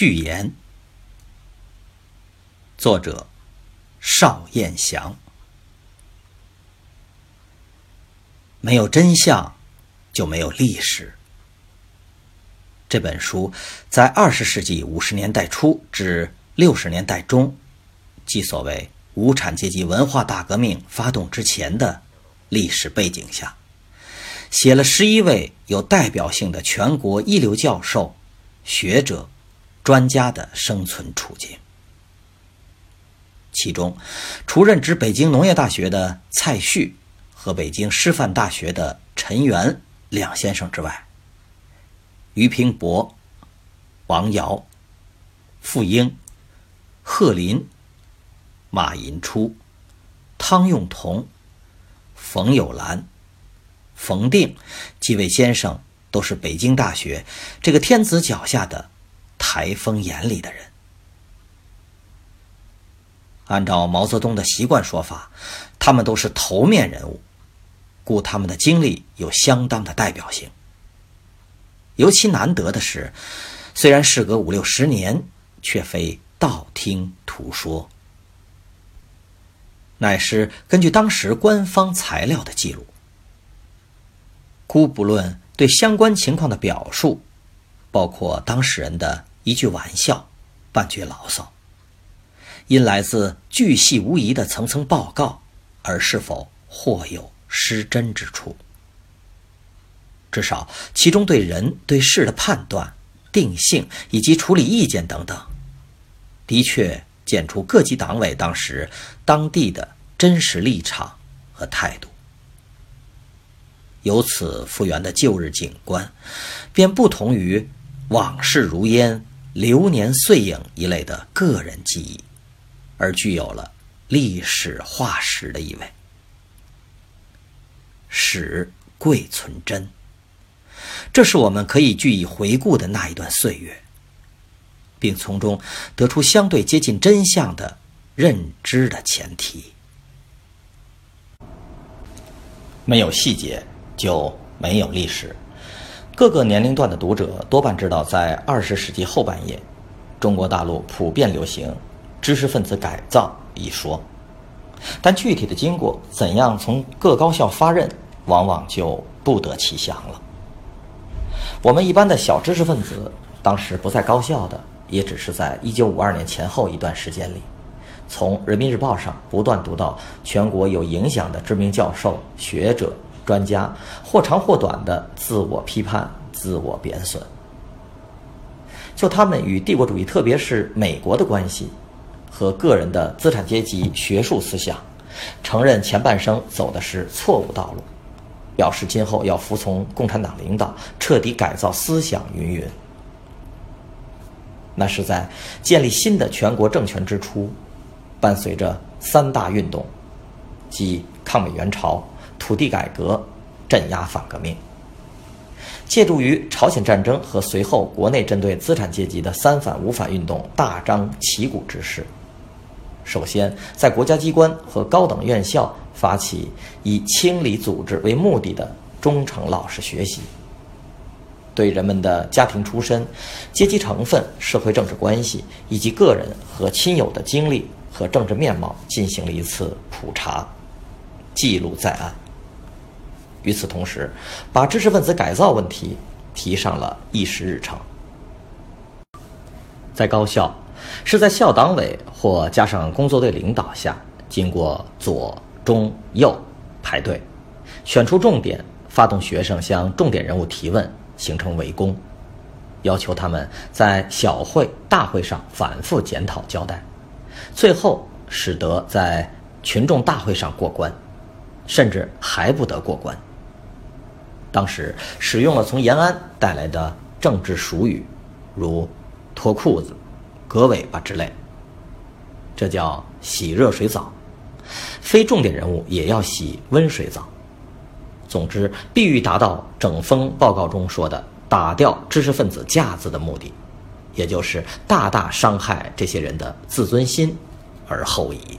序言，作者邵彦祥。没有真相，就没有历史。这本书在二十世纪五十年代初至六十年代中，即所谓无产阶级文化大革命发动之前的历史背景下，写了十一位有代表性的全国一流教授、学者。专家的生存处境，其中，除任职北京农业大学的蔡旭和北京师范大学的陈元两先生之外，俞平伯、王瑶、傅英、贺林、马寅初、汤用彤、冯友兰、冯定几位先生，都是北京大学这个天子脚下的。台风眼里的人，按照毛泽东的习惯说法，他们都是头面人物，故他们的经历有相当的代表性。尤其难得的是，虽然事隔五六十年，却非道听途说，乃是根据当时官方材料的记录。姑不论对相关情况的表述，包括当事人的。一句玩笑，半句牢骚，因来自巨细无遗的层层报告，而是否或有失真之处？至少其中对人对事的判断、定性以及处理意见等等，的确见出各级党委当时当地的真实立场和态度。由此复原的旧日景观，便不同于往事如烟。流年碎影一类的个人记忆，而具有了历史化石的意味。史贵存真，这是我们可以据以回顾的那一段岁月，并从中得出相对接近真相的认知的前提。没有细节，就没有历史。各个年龄段的读者多半知道，在二十世纪后半叶，中国大陆普遍流行“知识分子改造”一说，但具体的经过怎样从各高校发任，往往就不得其详了。我们一般的小知识分子，当时不在高校的，也只是在一九五二年前后一段时间里，从《人民日报》上不断读到全国有影响的知名教授、学者。专家或长或短的自我批判、自我贬损，就他们与帝国主义，特别是美国的关系和个人的资产阶级学术思想，承认前半生走的是错误道路，表示今后要服从共产党领导，彻底改造思想，云云。那是在建立新的全国政权之初，伴随着三大运动，即抗美援朝。土地改革，镇压反革命。借助于朝鲜战争和随后国内针对资产阶级的三反五反运动大张旗鼓之势，首先在国家机关和高等院校发起以清理组织为目的的忠诚老实学习，对人们的家庭出身、阶级成分、社会政治关系以及个人和亲友的经历和政治面貌进行了一次普查，记录在案。与此同时，把知识分子改造问题提上了议事日程。在高校，是在校党委或加上工作队领导下，经过左、中、右排队，选出重点，发动学生向重点人物提问，形成围攻，要求他们在小会、大会上反复检讨交代，最后使得在群众大会上过关，甚至还不得过关。当时使用了从延安带来的政治俗语，如“脱裤子”“割尾巴”之类。这叫洗热水澡，非重点人物也要洗温水澡。总之，必欲达到整风报告中说的“打掉知识分子架子”的目的，也就是大大伤害这些人的自尊心而后已。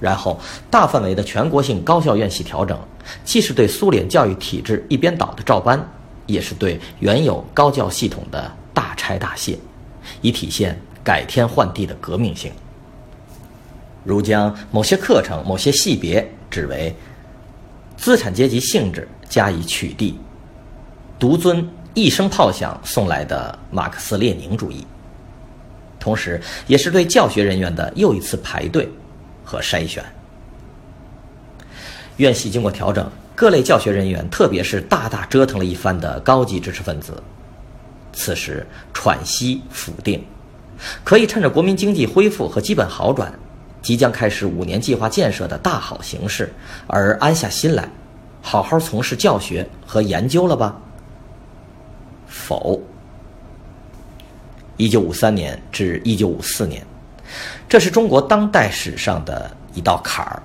然后，大范围的全国性高校院系调整，既是对苏联教育体制一边倒的照搬，也是对原有高教系统的大拆大卸，以体现改天换地的革命性。如将某些课程、某些系别指为资产阶级性质加以取缔，独尊一声炮响送来的马克思列宁主义，同时也是对教学人员的又一次排队。和筛选，院系经过调整，各类教学人员，特别是大大折腾了一番的高级知识分子，此时喘息甫定，可以趁着国民经济恢复和基本好转，即将开始五年计划建设的大好形势，而安下心来，好好从事教学和研究了吧？否。一九五三年至一九五四年。这是中国当代史上的一道坎儿。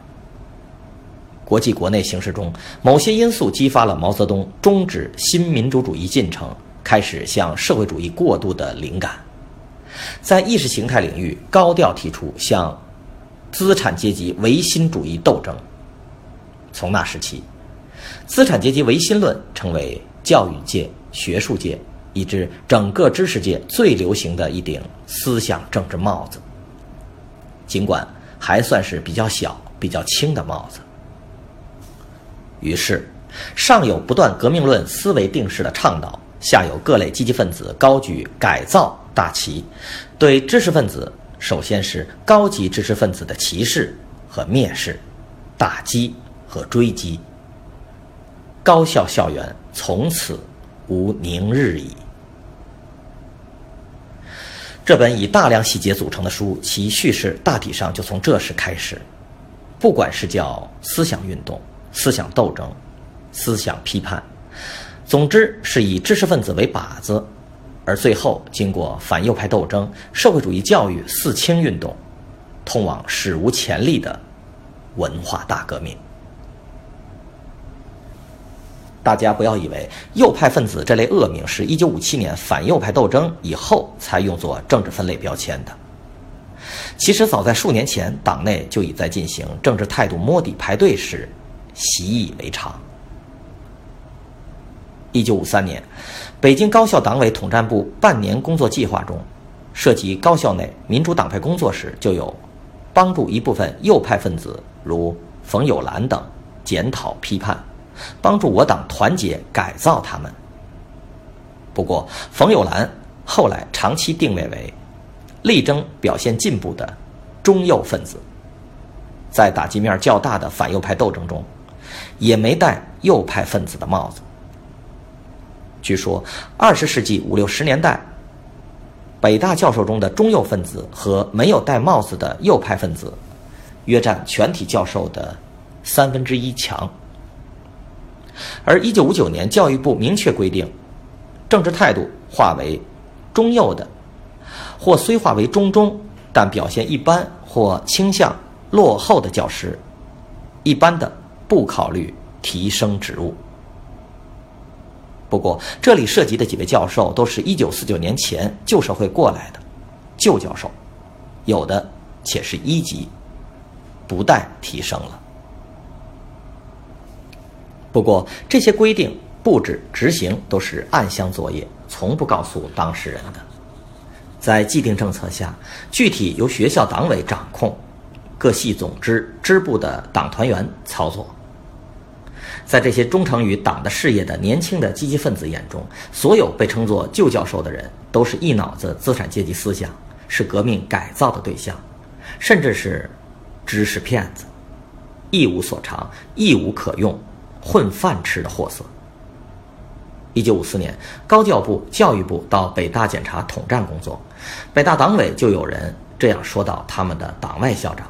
国际国内形势中，某些因素激发了毛泽东终止新民主主义进程，开始向社会主义过渡的灵感，在意识形态领域高调提出向资产阶级唯心主义斗争。从那时起，资产阶级唯心论成为教育界、学术界以至整个知识界最流行的一顶思想政治帽子。尽管还算是比较小、比较轻的帽子，于是上有不断革命论思维定势的倡导，下有各类积极分子高举改造大旗，对知识分子，首先是高级知识分子的歧视和蔑视，打击和追击，高校校园从此无宁日矣。这本以大量细节组成的书，其叙事大体上就从这时开始。不管是叫思想运动、思想斗争、思想批判，总之是以知识分子为靶子，而最后经过反右派斗争、社会主义教育四清运动，通往史无前例的文化大革命。大家不要以为右派分子这类恶名是一九五七年反右派斗争以后才用作政治分类标签的。其实早在数年前，党内就已在进行政治态度摸底排队时，习以为常。一九五三年，北京高校党委统战部半年工作计划中，涉及高校内民主党派工作时，就有帮助一部分右派分子，如冯友兰等检讨批判。帮助我党团结改造他们。不过，冯友兰后来长期定位为力争表现进步的中右分子，在打击面较大的反右派斗争中，也没戴右派分子的帽子。据说，二十世纪五六十年代，北大教授中的中右分子和没有戴帽子的右派分子，约占全体教授的三分之一强。而一九五九年，教育部明确规定，政治态度划为中右的，或虽划为中中，但表现一般或倾向落后的教师，一般的不考虑提升职务。不过，这里涉及的几位教授都是一九四九年前旧社会过来的旧教授，有的且是一级，不待提升了。不过，这些规定、布置、执行都是暗箱作业，从不告诉当事人的。在既定政策下，具体由学校党委掌控，各系总支支部的党团员操作。在这些忠诚于党的事业的年轻的积极分子眼中，所有被称作旧教授的人，都是一脑子资产阶级思想，是革命改造的对象，甚至是知识骗子，一无所长，一无可用。混饭吃的货色。一九五四年，高教部、教育部到北大检查统战工作，北大党委就有人这样说到他们的党外校长，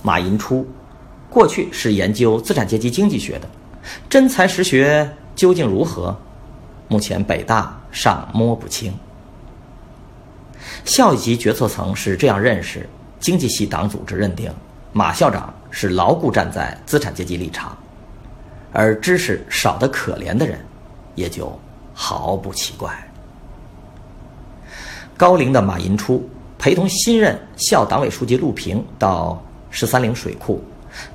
马寅初，过去是研究资产阶级经济学的，真才实学究竟如何？目前北大尚摸不清。校级决策层是这样认识，经济系党组织认定马校长是牢固站在资产阶级立场，而知识少得可怜的人，也就毫不奇怪。高龄的马寅初陪同新任校党委书记陆平到十三陵水库，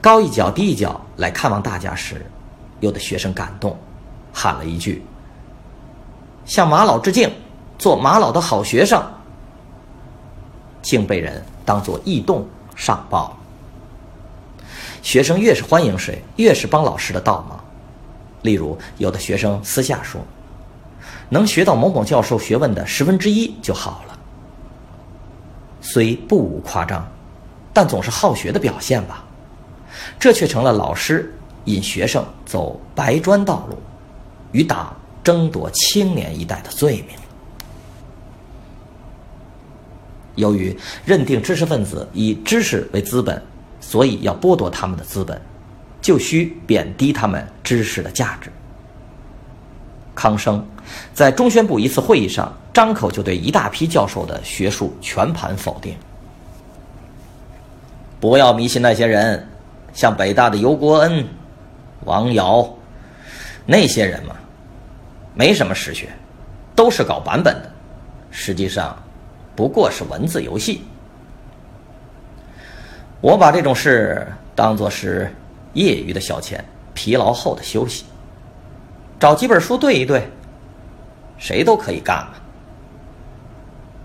高一脚低一脚来看望大家时，有的学生感动，喊了一句：“向马老致敬，做马老的好学生。”竟被人当作异动上报。学生越是欢迎谁，越是帮老师的倒忙。例如，有的学生私下说：“能学到某某教授学问的十分之一就好了。”虽不无夸张，但总是好学的表现吧。这却成了老师引学生走白砖道路，与党争夺青年一代的罪名。由于认定知识分子以知识为资本，所以要剥夺他们的资本，就需贬低他们知识的价值。康生在中宣部一次会议上，张口就对一大批教授的学术全盘否定。不要迷信那些人，像北大的尤国恩、王瑶，那些人嘛，没什么实学，都是搞版本的，实际上。不过是文字游戏。我把这种事当作是业余的消遣，疲劳后的休息。找几本书对一对，谁都可以干嘛。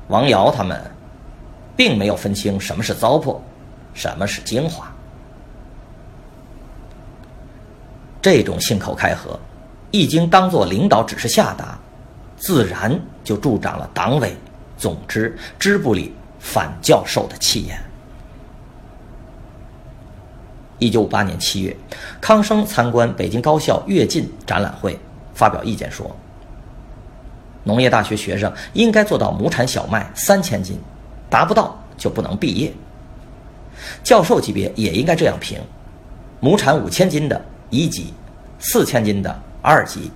王瑶他们并没有分清什么是糟粕，什么是精华。这种信口开河，一经当做领导指示下达，自然就助长了党委。总之，支部里反教授的气焰。一九五八年七月，康生参观北京高校跃进展览会，发表意见说：“农业大学学生应该做到亩产小麦三千斤，达不到就不能毕业。教授级别也应该这样评：亩产五千斤的一级，四千斤的二级，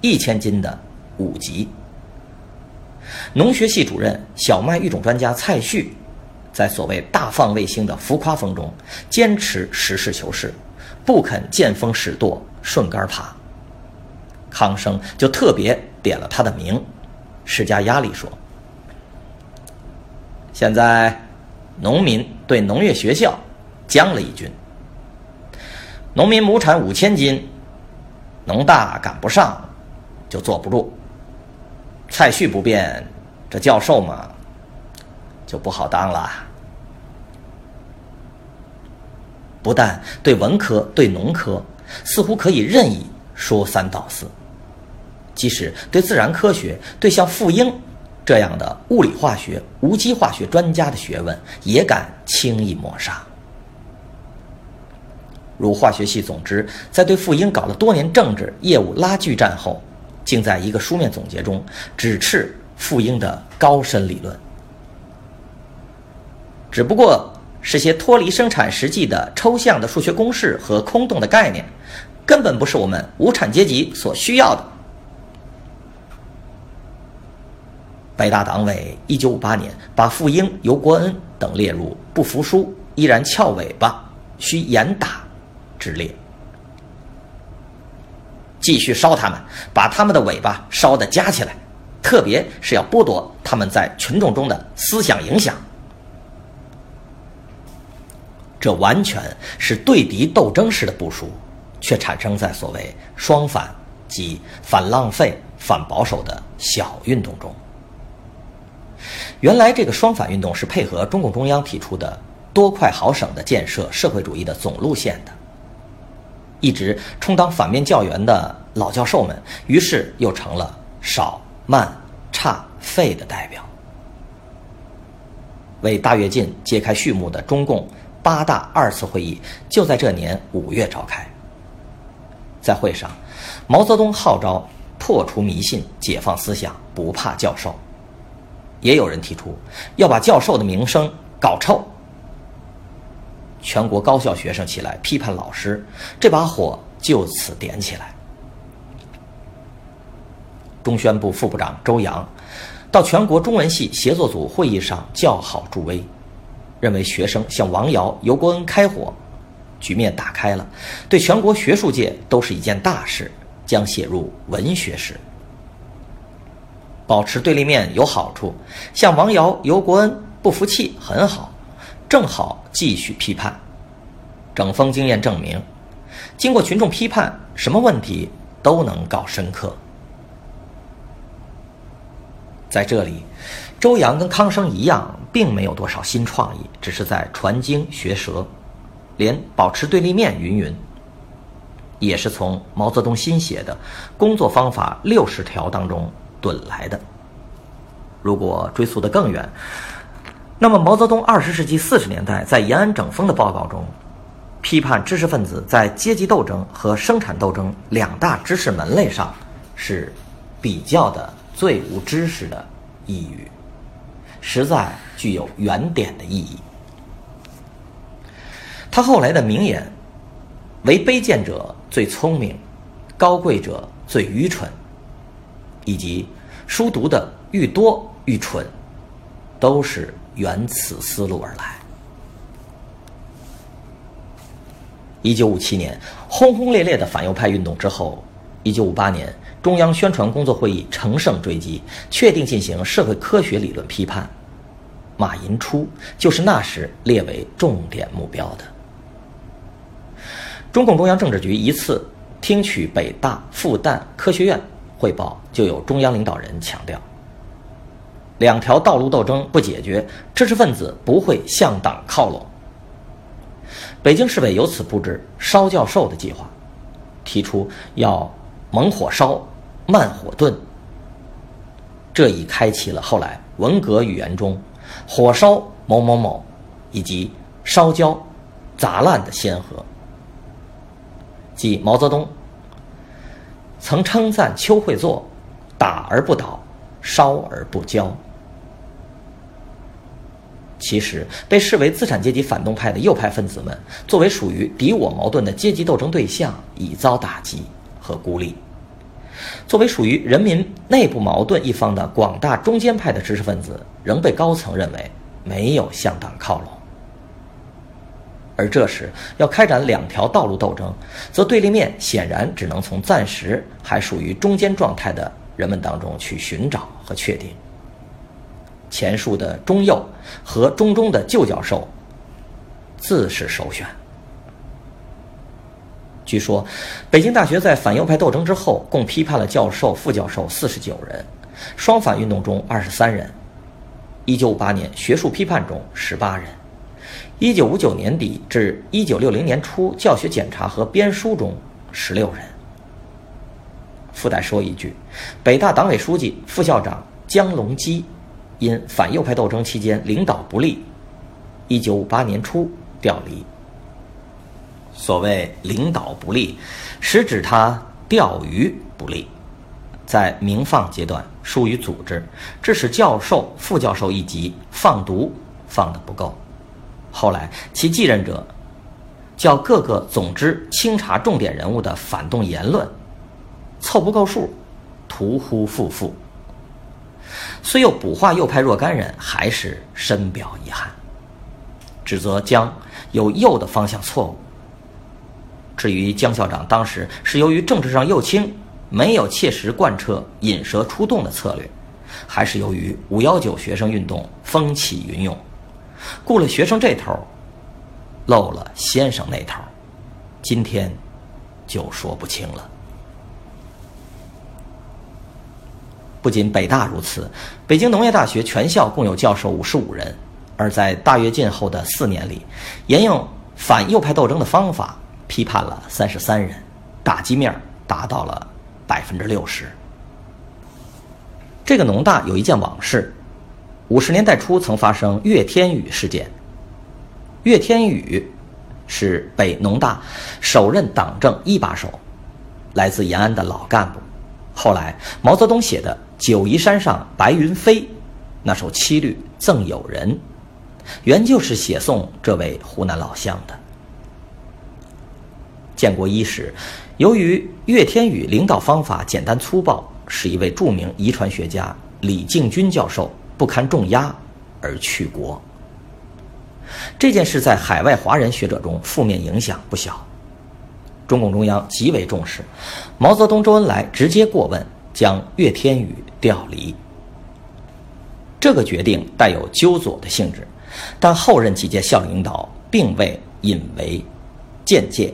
一千斤的五级。”农学系主任、小麦育种专家蔡旭，在所谓“大放卫星”的浮夸风中，坚持实事求是，不肯见风使舵、顺杆爬。康生就特别点了他的名，施加压力说：“现在，农民对农业学校将了一军。农民亩产五千斤，农大赶不上，就坐不住。”蔡旭不变，这教授嘛，就不好当了。不但对文科、对农科，似乎可以任意说三道四；即使对自然科学，对像傅英这样的物理化学、无机化学专家的学问，也敢轻易抹杀。如化学系总之，在对傅英搞了多年政治业务拉锯战后。竟在一个书面总结中指斥傅英的高深理论，只不过是些脱离生产实际的抽象的数学公式和空洞的概念，根本不是我们无产阶级所需要的。北大党委一九五八年把傅英、尤国恩等列入不服输依然翘尾巴需严打之列。继续烧他们，把他们的尾巴烧得夹起来，特别是要剥夺他们在群众中的思想影响。这完全是对敌斗争式的部署，却产生在所谓“双反”即反浪费、反保守的小运动中。原来，这个双反运动是配合中共中央提出的“多快好省”的建设社会主义的总路线的。一直充当反面教员的老教授们，于是又成了少、慢、差、废的代表。为大跃进揭开序幕的中共八大二次会议就在这年五月召开。在会上，毛泽东号召破除迷信、解放思想，不怕教授。也有人提出要把教授的名声搞臭。全国高校学生起来批判老师，这把火就此点起来。中宣部副部长周扬到全国中文系协作组会议上叫好助威，认为学生向王瑶、尤国恩开火，局面打开了，对全国学术界都是一件大事，将写入文学史。保持对立面有好处，向王瑶、尤国恩不服气很好，正好继续批判。整风经验证明，经过群众批判，什么问题都能搞深刻。在这里，周扬跟康生一样，并没有多少新创意，只是在传经学舌，连保持对立面云云，也是从毛泽东新写的工作方法六十条当中。损来的。如果追溯得更远，那么毛泽东二十世纪四十年代在延安整风的报告中，批判知识分子在阶级斗争和生产斗争两大知识门类上是比较的最无知识的一语，实在具有原点的意义。他后来的名言：“为卑贱者最聪明，高贵者最愚蠢。”以及书读的愈多愈蠢，都是源此思路而来。一九五七年轰轰烈烈的反右派运动之后，一九五八年中央宣传工作会议乘胜追击，确定进行社会科学理论批判。马寅初就是那时列为重点目标的。中共中央政治局一次听取北大、复旦科学院。汇报就有中央领导人强调：两条道路斗争不解决，知识分子不会向党靠拢。北京市委由此布置“烧教授”的计划，提出要猛火烧、慢火炖。这已开启了后来文革语言中“火烧某某某”以及“烧焦、砸烂”的先河，即毛泽东。曾称赞邱会作“打而不倒，烧而不焦”。其实，被视为资产阶级反动派的右派分子们，作为属于敌我矛盾的阶级斗争对象，已遭打击和孤立；作为属于人民内部矛盾一方的广大中间派的知识分子，仍被高层认为没有向党靠拢。而这时要开展两条道路斗争，则对立面显然只能从暂时还属于中间状态的人们当中去寻找和确定。前述的中右和中中的旧教授，自是首选。据说，北京大学在反右派斗争之后，共批判了教授、副教授四十九人，双反运动中二十三人，一九五八年学术批判中十八人。一九五九年底至一九六零年初，教学检查和编书中十六人。附带说一句，北大党委书记、副校长江龙基因反右派斗争期间领导不力，一九五八年初调离。所谓领导不力，实指他钓鱼不力，在明放阶段疏于组织，致使教授、副教授一级放毒放的不够。后来，其继任者叫各个总支清查重点人物的反动言论，凑不够数，屠呼复复。虽有捕获右派若干人，还是深表遗憾，指责江有右的方向错误。至于江校长当时是由于政治上右倾，没有切实贯彻引蛇出洞的策略，还是由于五幺九学生运动风起云涌。顾了学生这头，漏了先生那头，今天就说不清了。不仅北大如此，北京农业大学全校共有教授五十五人，而在大跃进后的四年里，沿用反右派斗争的方法批判了三十三人，打击面达到了百分之六十。这个农大有一件往事。五十年代初曾发生岳天宇事件。岳天宇是北农大首任党政一把手，来自延安的老干部。后来毛泽东写的《九嶷山上白云飞》那首七律赠友人，原就是写送这位湖南老乡的。建国伊始，由于岳天宇领导方法简单粗暴，使一位著名遗传学家李敬军教授不堪重压而去国。这件事在海外华人学者中负面影响不小，中共中央极为重视，毛泽东、周恩来直接过问，将岳天宇调离。这个决定带有纠左的性质，但后任几届校领导并未引为鉴戒。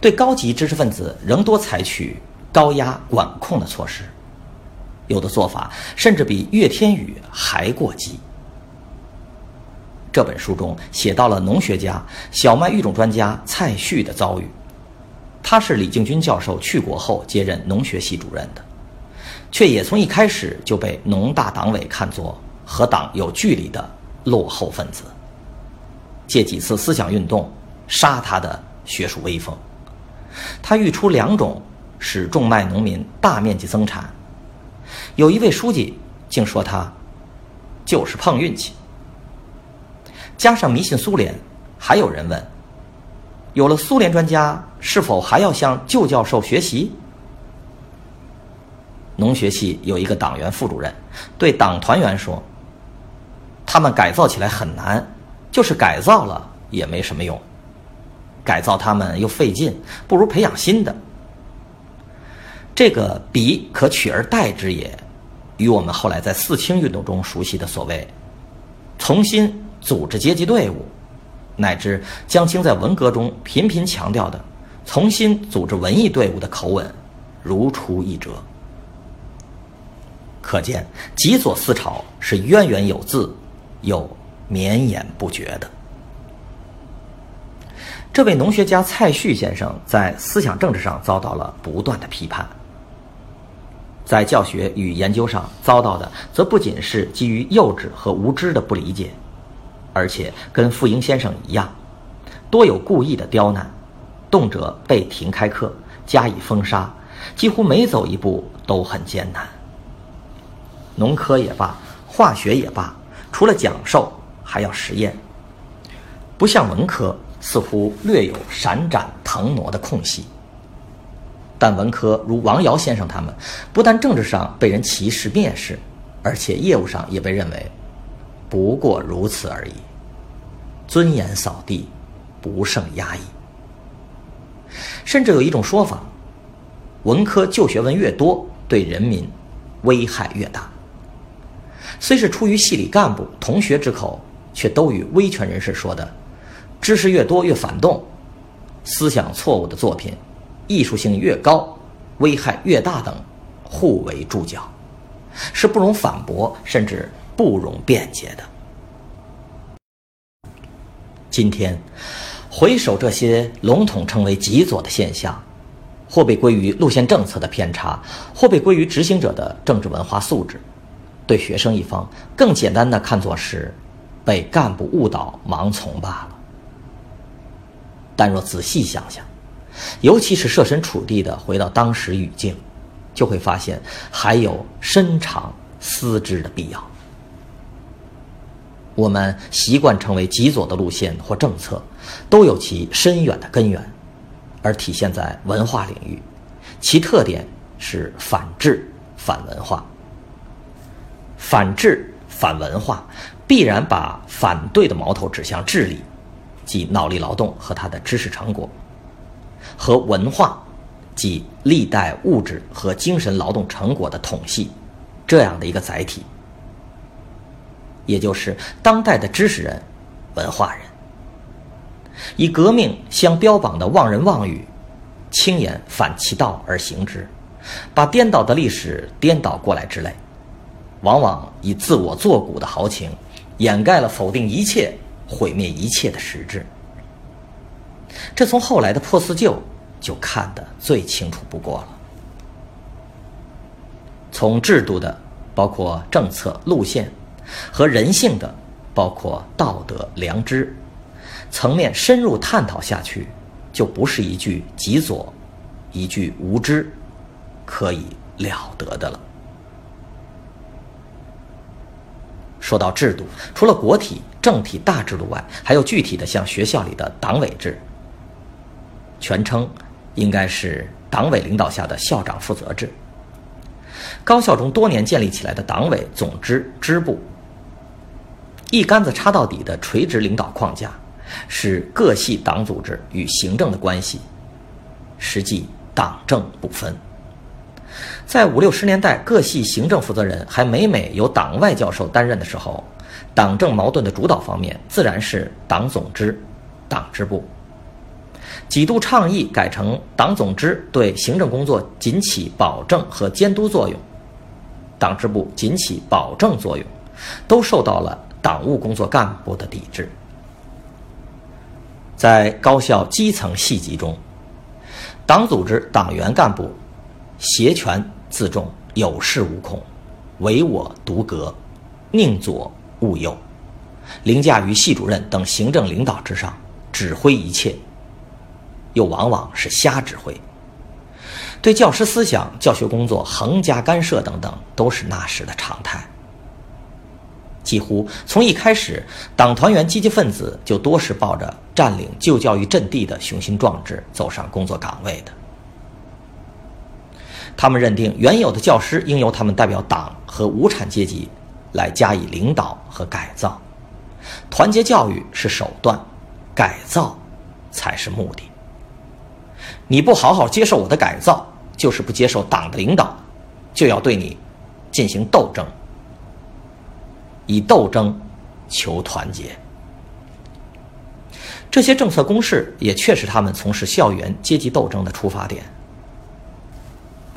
对高级知识分子仍多采取高压管控的措施，有的做法甚至比岳天宇还过激。这本书中写到了农学家、小麦育种专家蔡旭的遭遇。他是李敬军教授去国后接任农学系主任的，却也从一开始就被农大党委看作和党有距离的落后分子，借几次思想运动杀他的学术威风。他育出两种，使种麦农民大面积增产。有一位书记竟说他就是碰运气。加上迷信苏联，还有人问：有了苏联专家，是否还要向旧教授学习？农学系有一个党员副主任对党团员说：“他们改造起来很难，就是改造了也没什么用。”改造他们又费劲，不如培养新的。这个彼可取而代之也，与我们后来在四清运动中熟悉的所谓重新组织阶级队伍，乃至江青在文革中频频强调的重新组织文艺队伍的口吻，如出一辙。可见极左思潮是渊源有自，又绵延不绝的。这位农学家蔡旭先生在思想政治上遭到了不断的批判，在教学与研究上遭到的则不仅是基于幼稚和无知的不理解，而且跟傅英先生一样，多有故意的刁难，动辄被停开课、加以封杀，几乎每走一步都很艰难。农科也罢，化学也罢，除了讲授还要实验，不像文科。似乎略有闪展腾挪的空隙，但文科如王尧先生他们，不但政治上被人歧视蔑视，而且业务上也被认为不过如此而已，尊严扫地，不胜压抑。甚至有一种说法，文科旧学问越多，对人民危害越大。虽是出于系里干部同学之口，却都与威权人士说的。知识越多越反动，思想错误的作品，艺术性越高，危害越大等，互为注脚，是不容反驳，甚至不容辩解的。今天，回首这些笼统称为极左的现象，或被归于路线政策的偏差，或被归于执行者的政治文化素质，对学生一方更简单的看作是被干部误导盲从罢了。但若仔细想想，尤其是设身处地的回到当时语境，就会发现还有深长思之的必要。我们习惯成为极左的路线或政策，都有其深远的根源，而体现在文化领域，其特点是反智、反文化。反智、反文化，必然把反对的矛头指向智力。即脑力劳动和他的知识成果，和文化，即历代物质和精神劳动成果的统系，这样的一个载体，也就是当代的知识人、文化人，以革命相标榜的忘人忘语，轻言反其道而行之，把颠倒的历史颠倒过来之类，往往以自我作古的豪情，掩盖了否定一切。毁灭一切的实质，这从后来的破四旧就看得最清楚不过了。从制度的，包括政策路线，和人性的，包括道德良知，层面深入探讨下去，就不是一句极左，一句无知，可以了得的了。说到制度，除了国体、政体大制度外，还有具体的像学校里的党委制。全称应该是党委领导下的校长负责制。高校中多年建立起来的党委、总支、支部，一竿子插到底的垂直领导框架，是各系党组织与行政的关系，实际党政不分。在五六十年代，各系行政负责人还每每由党外教授担任的时候，党政矛盾的主导方面自然是党总支、党支部。几度倡议改成党总支对行政工作仅起保证和监督作用，党支部仅起保证作用，都受到了党务工作干部的抵制。在高校基层系级中，党组织党员干部挟权自重，有恃无恐，唯我独阁，宁左勿右，凌驾于系主任等行政领导之上，指挥一切。又往往是瞎指挥，对教师思想、教学工作横加干涉等等，都是那时的常态。几乎从一开始，党团员积极分子就多是抱着占领旧教育阵地的雄心壮志走上工作岗位的。他们认定，原有的教师应由他们代表党和无产阶级来加以领导和改造，团结教育是手段，改造才是目的。你不好好接受我的改造，就是不接受党的领导，就要对你进行斗争，以斗争求团结。这些政策公式也确实他们从事校园阶级斗争的出发点。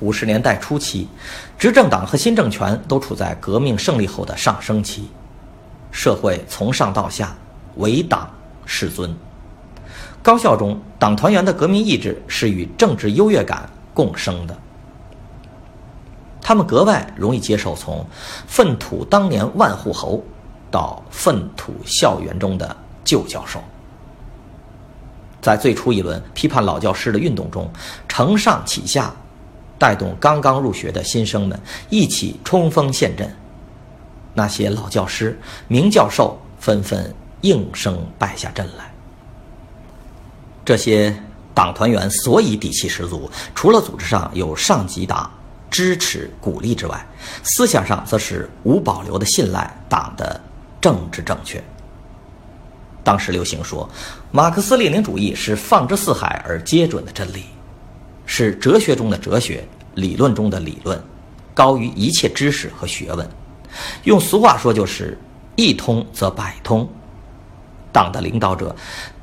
五十年代初期，执政党和新政权都处在革命胜利后的上升期，社会从上到下唯党是尊。高校中，党团员的革命意志是与政治优越感共生的。他们格外容易接受从“粪土当年万户侯”到“粪土校园中的旧教授”。在最初一轮批判老教师的运动中，承上启下，带动刚刚入学的新生们一起冲锋陷阵。那些老教师、名教授纷纷应声败下阵来。这些党团员所以底气十足，除了组织上有上级党支持鼓励之外，思想上则是无保留的信赖党的政治正确。当时流行说，马克思列宁主义是放之四海而皆准的真理，是哲学中的哲学，理论中的理论，高于一切知识和学问。用俗话说，就是一通则百通。党的领导者。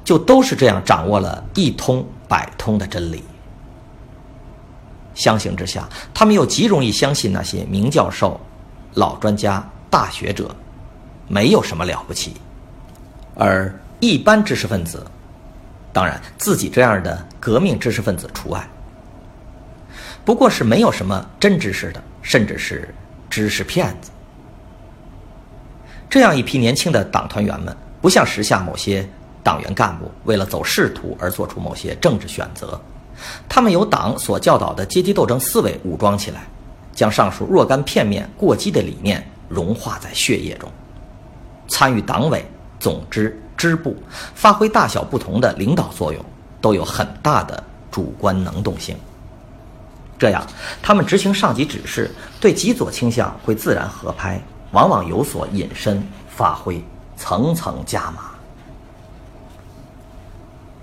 就都是这样掌握了一通百通的真理。相形之下，他们又极容易相信那些名教授、老专家、大学者，没有什么了不起，而一般知识分子，当然自己这样的革命知识分子除外，不过是没有什么真知识的，甚至是知识骗子。这样一批年轻的党团员们，不像时下某些。党员干部为了走仕途而做出某些政治选择，他们由党所教导的阶级斗争思维武装起来，将上述若干片面过激的理念融化在血液中，参与党委、总支、支部，发挥大小不同的领导作用，都有很大的主观能动性。这样，他们执行上级指示，对极左倾向会自然合拍，往往有所隐身发挥，层层加码。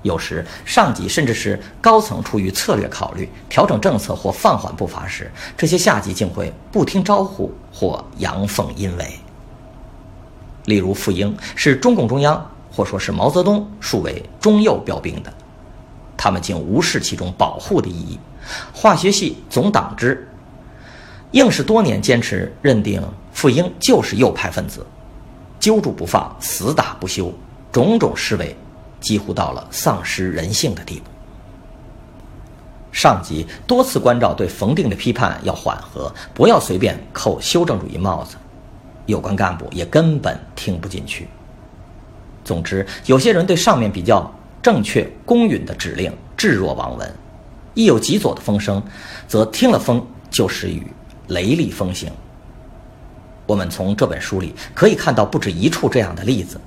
有时，上级甚至是高层出于策略考虑，调整政策或放缓步伐时，这些下级竟会不听招呼或阳奉阴违。例如，傅英是中共中央或说是毛泽东树为中右标兵的，他们竟无视其中保护的意义。化学系总党支硬是多年坚持认定傅英就是右派分子，揪住不放，死打不休，种种示威。几乎到了丧失人性的地步。上级多次关照对冯定的批判要缓和，不要随便扣修正主义帽子，有关干部也根本听不进去。总之，有些人对上面比较正确公允的指令置若罔闻，一有极左的风声，则听了风就是雨，雷厉风行。我们从这本书里可以看到不止一处这样的例子。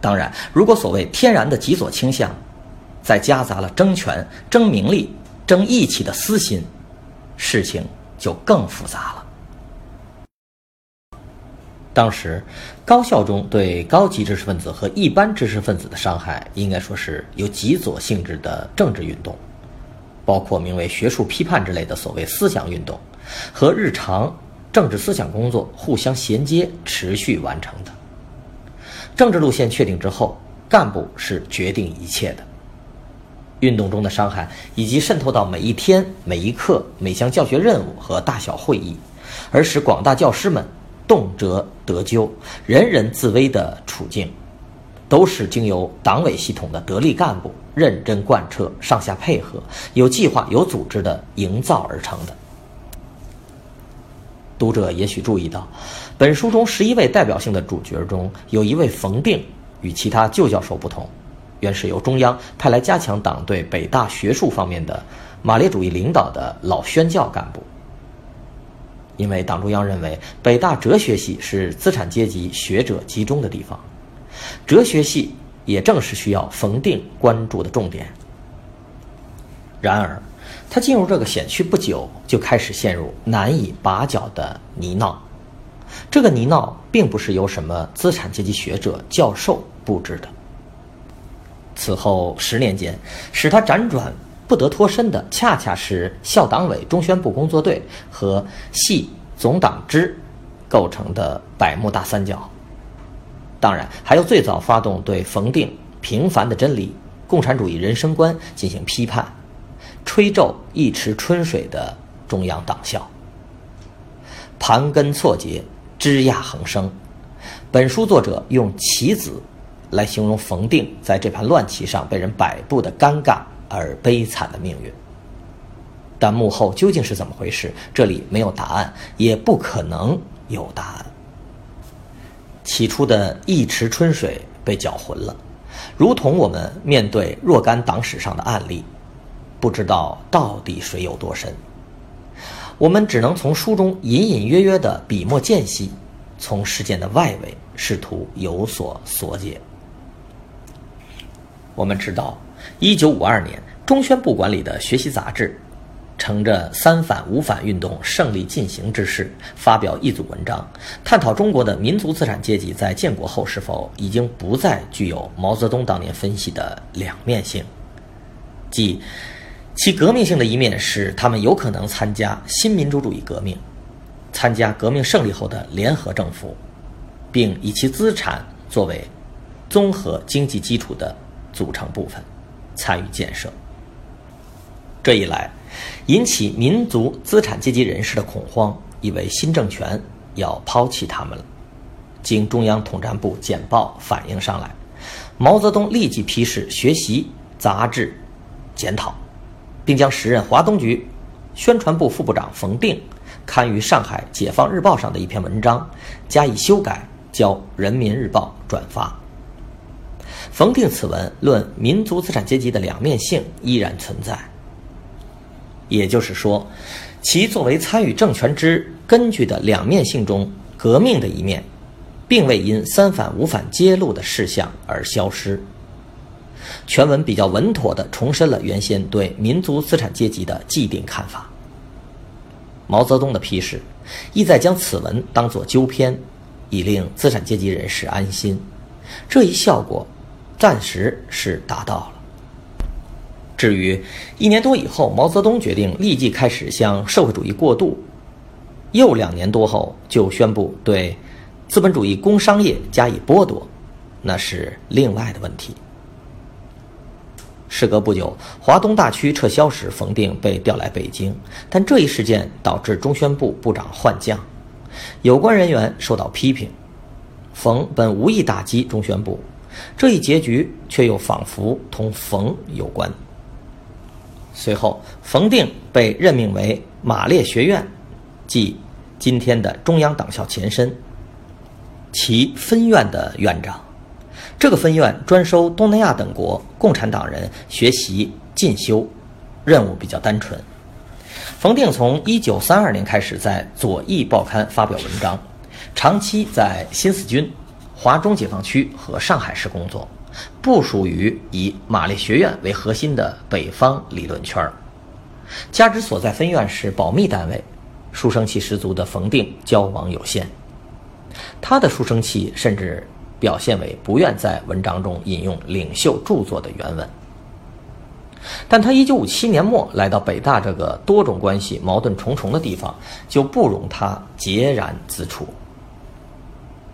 当然，如果所谓天然的极左倾向，再夹杂了争权、争名利、争义气的私心，事情就更复杂了。当时，高校中对高级知识分子和一般知识分子的伤害，应该说是有极左性质的政治运动，包括名为学术批判之类的所谓思想运动，和日常政治思想工作互相衔接、持续完成的。政治路线确定之后，干部是决定一切的。运动中的伤害，以及渗透到每一天、每一刻、每项教学任务和大小会议，而使广大教师们。动辄得咎，人人自危的处境，都是经由党委系统的得力干部认真贯彻、上下配合、有计划、有组织的营造而成的。读者也许注意到，本书中十一位代表性的主角中，有一位冯定，与其他旧教授不同，原是由中央派来加强党对北大学术方面的马列主义领导的老宣教干部。因为党中央认为北大哲学系是资产阶级学者集中的地方，哲学系也正是需要冯定关注的重点。然而，他进入这个险区不久，就开始陷入难以拔脚的泥淖。这个泥淖并不是由什么资产阶级学者、教授布置的。此后十年间，使他辗转。不得脱身的，恰恰是校党委中宣部工作队和系总党支构成的百慕大三角。当然，还有最早发动对冯定平凡的真理、共产主义人生观进行批判、吹奏一池春水的中央党校。盘根错节，枝桠横生。本书作者用棋子来形容冯定在这盘乱棋上被人摆布的尴尬。而悲惨的命运，但幕后究竟是怎么回事？这里没有答案，也不可能有答案。起初的一池春水被搅浑了，如同我们面对若干党史上的案例，不知道到底水有多深。我们只能从书中隐隐约约的笔墨间隙，从事件的外围试图有所所解。我们知道。一九五二年，中宣部管理的学习杂志，乘着“三反五反”运动胜利进行之势，发表一组文章，探讨中国的民族资产阶级在建国后是否已经不再具有毛泽东当年分析的两面性，即其革命性的一面是他们有可能参加新民主主义革命，参加革命胜利后的联合政府，并以其资产作为综合经济基础的组成部分。参与建设，这一来，引起民族资产阶级人士的恐慌，以为新政权要抛弃他们了。经中央统战部简报反映上来，毛泽东立即批示学习杂志检讨，并将时任华东局宣传部副部长冯定刊于上海《解放日报》上的一篇文章加以修改，交《人民日报》转发。冯定此文论民族资产阶级的两面性依然存在，也就是说，其作为参与政权之根据的两面性中革命的一面，并未因三反五反揭露的事项而消失。全文比较稳妥地重申了原先对民族资产阶级的既定看法。毛泽东的批示，意在将此文当作纠偏，以令资产阶级人士安心。这一效果。暂时是达到了。至于一年多以后，毛泽东决定立即开始向社会主义过渡，又两年多后就宣布对资本主义工商业加以剥夺，那是另外的问题。时隔不久，华东大区撤销时，冯定被调来北京，但这一事件导致中宣部部长换将，有关人员受到批评。冯本无意打击中宣部。这一结局却又仿佛同冯有关。随后，冯定被任命为马列学院，即今天的中央党校前身，其分院的院长。这个分院专收东南亚等国共产党人学习进修，任务比较单纯。冯定从1932年开始在《左翼》报刊发表文章，长期在新四军、华中解放区和上海市工作，不属于以马列学院为核心的北方理论圈儿。加之所在分院是保密单位，书生气十足的冯定交往有限。他的书生气甚至表现为不愿在文章中引用领袖著作的原文。但他1957年末来到北大这个多种关系矛盾重重的地方，就不容他孑然自处。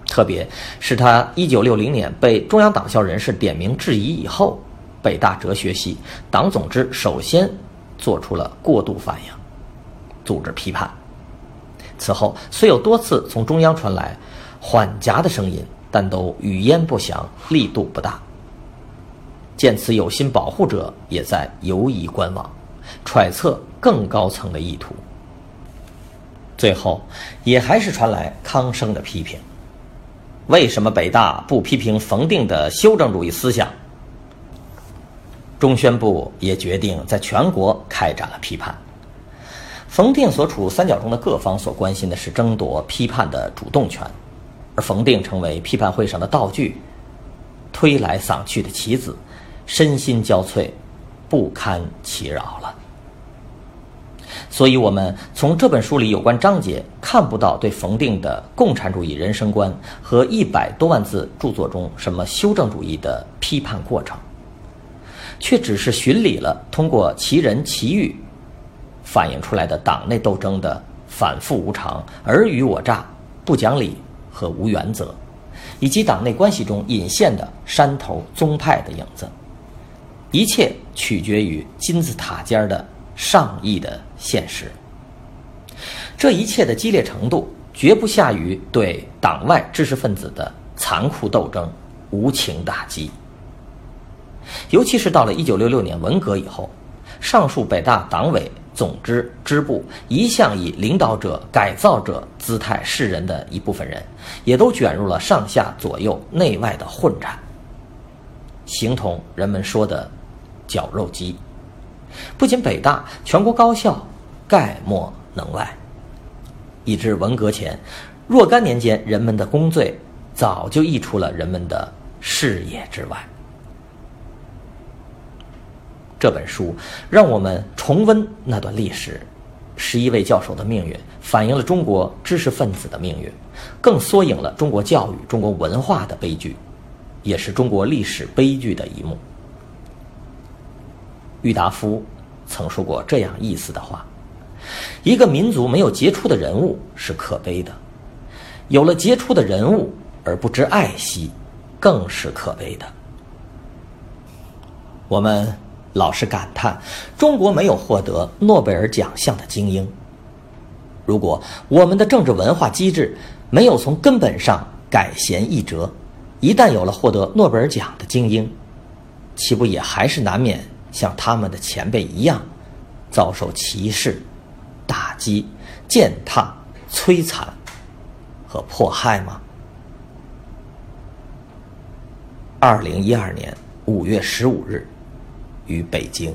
特别是他1960年被中央党校人士点名质疑以后，北大哲学系党总支首先做出了过度反应，组织批判。此后虽有多次从中央传来缓颊的声音，但都语焉不详，力度不大。见此有心保护者也在犹疑观望，揣测更高层的意图。最后，也还是传来康生的批评：为什么北大不批评冯定的修正主义思想？中宣部也决定在全国开展了批判。冯定所处三角中的各方所关心的是争夺批判的主动权，而冯定成为批判会上的道具，推来搡去的棋子。身心交瘁，不堪其扰了。所以，我们从这本书里有关章节看不到对冯定的共产主义人生观和一百多万字著作中什么修正主义的批判过程，却只是巡礼了通过其人其语反映出来的党内斗争的反复无常、尔虞我诈、不讲理和无原则，以及党内关系中隐现的山头宗派的影子。一切取决于金字塔尖的上亿的现实。这一切的激烈程度，绝不下于对党外知识分子的残酷斗争、无情打击。尤其是到了一九六六年文革以后，上述北大党委、总支、支部一向以领导者、改造者姿态示人的一部分人，也都卷入了上下左右内外的混战。形同人们说的“绞肉机”，不仅北大，全国高校概莫能外。以至文革前若干年间，人们的功罪早就溢出了人们的视野之外。这本书让我们重温那段历史，十一位教授的命运，反映了中国知识分子的命运，更缩影了中国教育、中国文化的悲剧。也是中国历史悲剧的一幕。郁达夫曾说过这样意思的话：“一个民族没有杰出的人物是可悲的，有了杰出的人物而不知爱惜，更是可悲的。”我们老是感叹中国没有获得诺贝尔奖项的精英。如果我们的政治文化机制没有从根本上改弦易辙，一旦有了获得诺贝尔奖的精英，岂不也还是难免像他们的前辈一样，遭受歧视、打击、践踏、摧残和迫害吗？二零一二年五月十五日，于北京。